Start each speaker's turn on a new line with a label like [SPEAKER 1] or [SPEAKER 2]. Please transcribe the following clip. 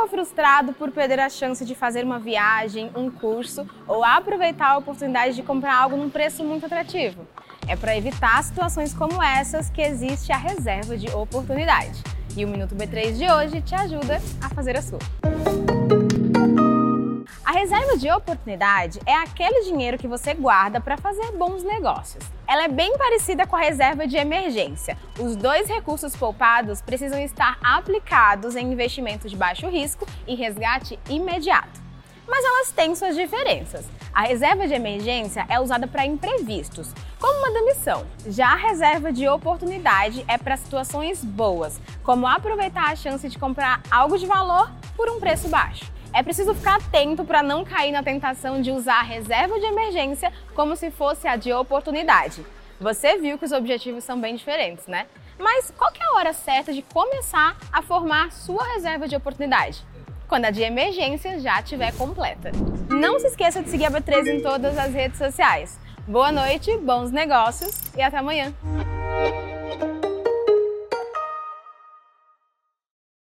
[SPEAKER 1] ficou frustrado por perder a chance de fazer uma viagem, um curso ou aproveitar a oportunidade de comprar algo num preço muito atrativo? É para evitar situações como essas que existe a reserva de oportunidade. E o Minuto B3 de hoje te ajuda a fazer a sua. Reserva de oportunidade é aquele dinheiro que você guarda para fazer bons negócios. Ela é bem parecida com a reserva de emergência. Os dois recursos poupados precisam estar aplicados em investimentos de baixo risco e resgate imediato. Mas elas têm suas diferenças. A reserva de emergência é usada para imprevistos, como uma demissão. Já a reserva de oportunidade é para situações boas, como aproveitar a chance de comprar algo de valor por um preço baixo. É preciso ficar atento para não cair na tentação de usar a reserva de emergência como se fosse a de oportunidade. Você viu que os objetivos são bem diferentes, né? Mas qual é a hora certa de começar a formar sua reserva de oportunidade? Quando a de emergência já estiver completa. Não se esqueça de seguir a B3 em todas as redes sociais. Boa noite, bons negócios e até amanhã!